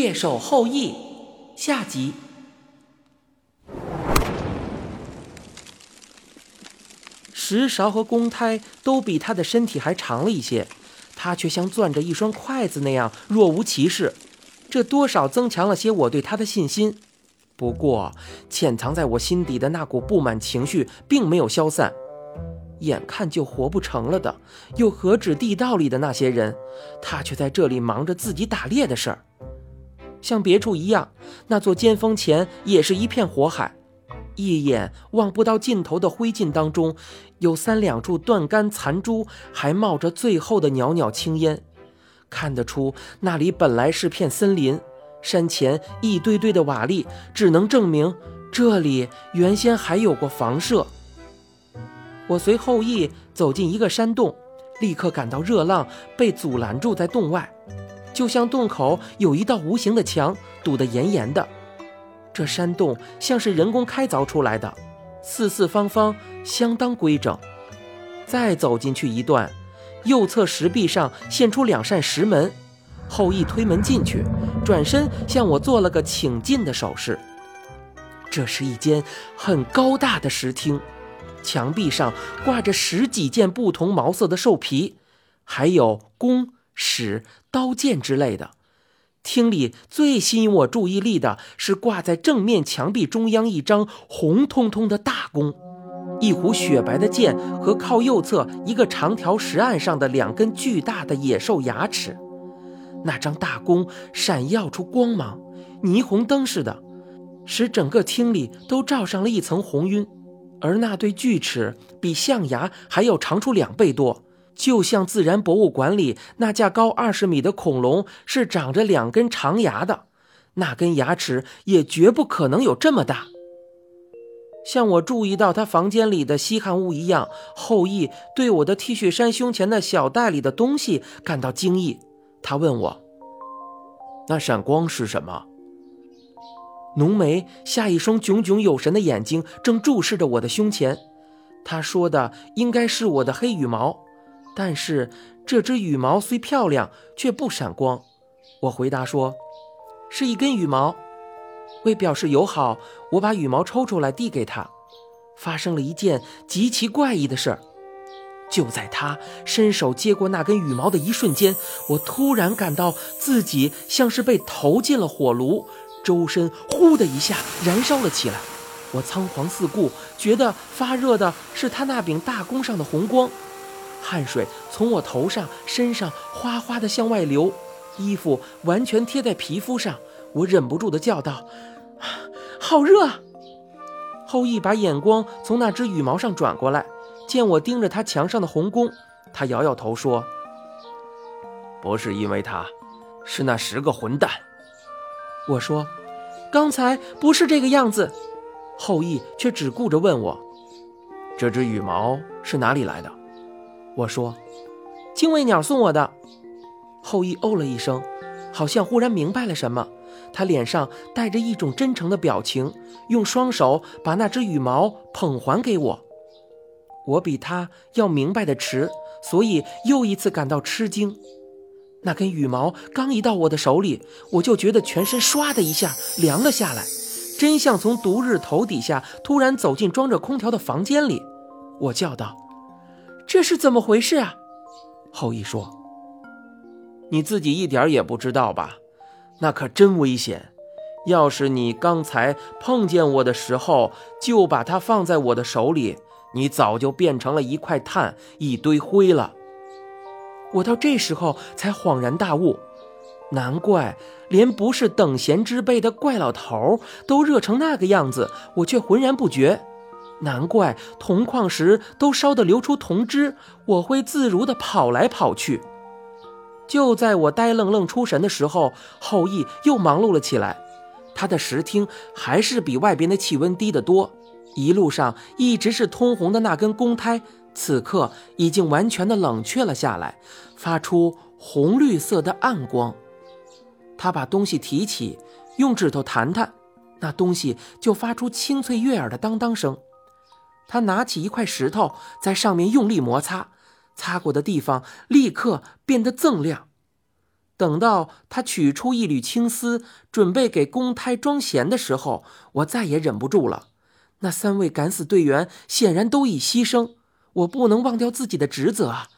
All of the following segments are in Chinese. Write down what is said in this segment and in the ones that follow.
猎手后裔下集。石勺和公胎都比他的身体还长了一些，他却像攥着一双筷子那样若无其事，这多少增强了些我对他的信心。不过，潜藏在我心底的那股不满情绪并没有消散。眼看就活不成了的，又何止地道里的那些人，他却在这里忙着自己打猎的事儿。像别处一样，那座尖峰前也是一片火海，一眼望不到尽头的灰烬当中，有三两处断干残株，还冒着最后的袅袅青烟。看得出那里本来是片森林，山前一堆堆的瓦砾，只能证明这里原先还有过房舍。我随后羿走进一个山洞，立刻感到热浪被阻拦住在洞外，就像洞口有一道无形的墙堵得严严的。这山洞像是人工开凿出来的，四四方方，相当规整。再走进去一段，右侧石壁上现出两扇石门，后羿推门进去，转身向我做了个请进的手势。这是一间很高大的石厅。墙壁上挂着十几件不同毛色的兽皮，还有弓、矢、刀剑之类的。厅里最吸引我注意力的是挂在正面墙壁中央一张红彤彤的大弓，一壶雪白的剑和靠右侧一个长条石案上的两根巨大的野兽牙齿。那张大弓闪耀出光芒，霓虹灯似的，使整个厅里都罩上了一层红晕。而那对巨齿比象牙还要长出两倍多，就像自然博物馆里那架高二十米的恐龙是长着两根长牙的，那根牙齿也绝不可能有这么大。像我注意到他房间里的稀罕物一样，后羿对我的 T 恤衫胸前的小袋里的东西感到惊异。他问我：“那闪光是什么？”浓眉下一双炯炯有神的眼睛正注视着我的胸前，他说的应该是我的黑羽毛，但是这只羽毛虽漂亮，却不闪光。我回答说，是一根羽毛。为表示友好，我把羽毛抽出来递给他。发生了一件极其怪异的事儿，就在他伸手接过那根羽毛的一瞬间，我突然感到自己像是被投进了火炉。周身呼的一下燃烧了起来，我仓皇四顾，觉得发热的是他那柄大弓上的红光，汗水从我头上、身上哗哗的向外流，衣服完全贴在皮肤上，我忍不住的叫道：“好热！”后羿把眼光从那只羽毛上转过来，见我盯着他墙上的红弓，他摇摇头说：“不是因为他，是那十个混蛋。”我说。刚才不是这个样子，后羿却只顾着问我：“这只羽毛是哪里来的？”我说：“精卫鸟送我的。”后羿哦了一声，好像忽然明白了什么，他脸上带着一种真诚的表情，用双手把那只羽毛捧还给我。我比他要明白的迟，所以又一次感到吃惊。那根羽毛刚一到我的手里，我就觉得全身唰的一下凉了下来，真像从毒日头底下突然走进装着空调的房间里。我叫道：“这是怎么回事啊？”后羿说：“你自己一点也不知道吧？那可真危险！要是你刚才碰见我的时候就把它放在我的手里，你早就变成了一块炭、一堆灰了。”我到这时候才恍然大悟，难怪连不是等闲之辈的怪老头都热成那个样子，我却浑然不觉。难怪铜矿石都烧得流出铜汁，我会自如地跑来跑去。就在我呆愣愣出神的时候，后羿又忙碌了起来。他的石厅还是比外边的气温低得多，一路上一直是通红的那根公胎。此刻已经完全的冷却了下来，发出红绿色的暗光。他把东西提起，用指头弹弹，那东西就发出清脆悦耳的当当声。他拿起一块石头，在上面用力摩擦，擦过的地方立刻变得锃亮。等到他取出一缕青丝，准备给公胎装弦的时候，我再也忍不住了。那三位敢死队员显然都已牺牲，我不能忘掉自己的职责啊！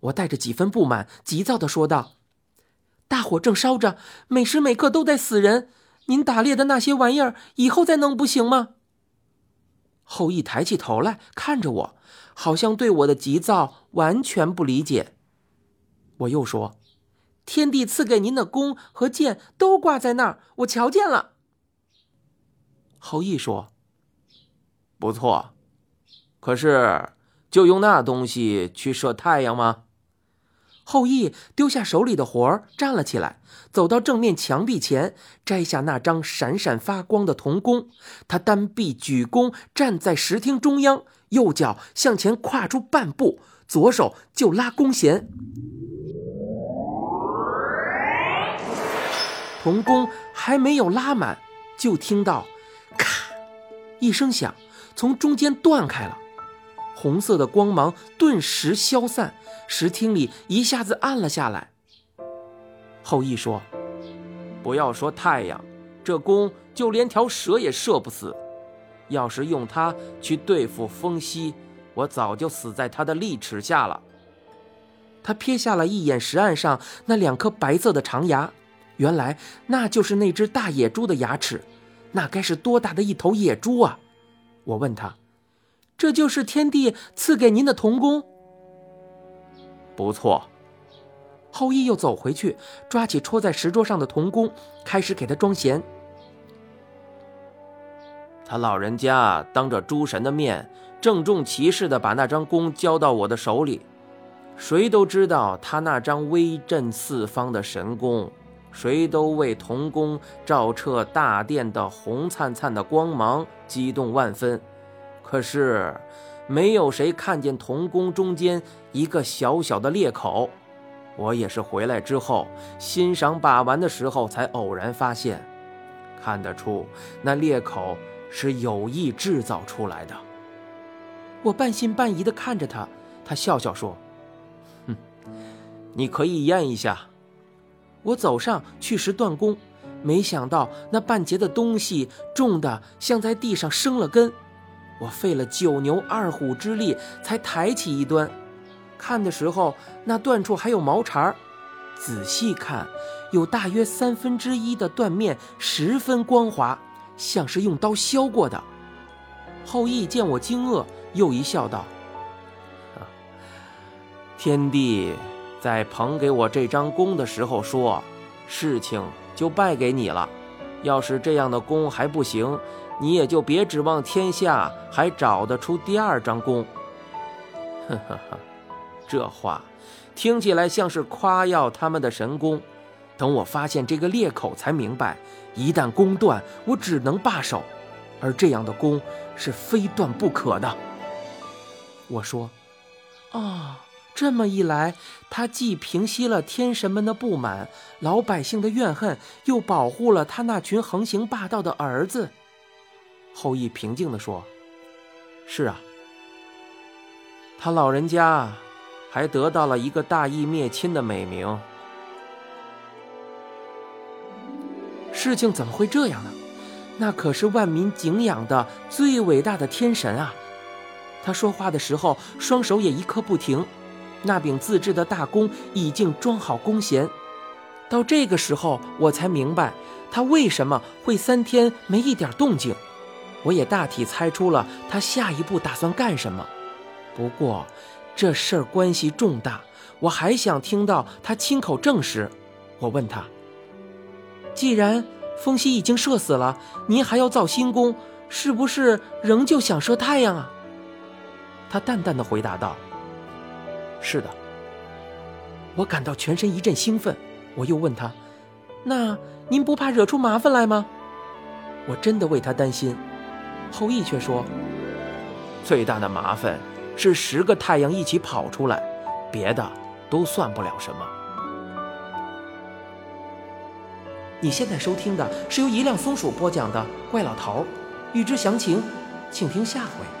我带着几分不满，急躁地说道：“大火正烧着，每时每刻都在死人，您打猎的那些玩意儿，以后再弄不行吗？”后羿抬起头来看着我，好像对我的急躁完全不理解。我又说。天帝赐给您的弓和箭都挂在那儿，我瞧见了。后羿说：“不错，可是就用那东西去射太阳吗？”后羿丢下手里的活儿，站了起来，走到正面墙壁前，摘下那张闪闪发光的铜弓。他单臂举弓，站在石厅中央，右脚向前跨出半步，左手就拉弓弦。铜弓还没有拉满，就听到“咔”一声响，从中间断开了，红色的光芒顿时消散，石厅里一下子暗了下来。后羿说：“不要说太阳，这弓就连条蛇也射不死。要是用它去对付风息，我早就死在他的利齿下了。”他瞥下了一眼石岸上那两颗白色的长牙。原来那就是那只大野猪的牙齿，那该是多大的一头野猪啊！我问他：“这就是天帝赐给您的童工？”不错。后羿又走回去，抓起戳在石桌上的铜弓，开始给他装弦。他老人家当着诸神的面，郑重其事地把那张弓交到我的手里。谁都知道他那张威震四方的神弓。谁都为铜弓照彻大殿的红灿灿的光芒激动万分，可是，没有谁看见铜弓中间一个小小的裂口。我也是回来之后欣赏把玩的时候才偶然发现，看得出那裂口是有意制造出来的。我半信半疑地看着他，他笑笑说：“哼，你可以验一下。”我走上去时断弓，没想到那半截的东西重的像在地上生了根。我费了九牛二虎之力才抬起一端，看的时候那断处还有毛茬儿，仔细看，有大约三分之一的断面十分光滑，像是用刀削过的。后羿见我惊愕，又一笑道：“天帝。”在捧给我这张弓的时候说：“事情就败给你了。要是这样的弓还不行，你也就别指望天下还找得出第二张弓。”呵呵呵，这话听起来像是夸耀他们的神功。等我发现这个裂口，才明白，一旦弓断，我只能罢手，而这样的弓是非断不可的。我说：“啊。”这么一来，他既平息了天神们的不满，老百姓的怨恨，又保护了他那群横行霸道的儿子。后羿平静地说：“是啊，他老人家还得到了一个大义灭亲的美名。事情怎么会这样呢？那可是万民敬仰的最伟大的天神啊！”他说话的时候，双手也一刻不停。那柄自制的大弓已经装好弓弦，到这个时候我才明白他为什么会三天没一点动静。我也大体猜出了他下一步打算干什么。不过这事儿关系重大，我还想听到他亲口证实。我问他：“既然风息已经射死了，您还要造新弓，是不是仍旧想射太阳啊？”他淡淡的回答道。是的，我感到全身一阵兴奋。我又问他：“那您不怕惹出麻烦来吗？”我真的为他担心。后羿却说：“最大的麻烦是十个太阳一起跑出来，别的都算不了什么。”你现在收听的是由一辆松鼠播讲的《怪老头》，欲知详情，请听下回。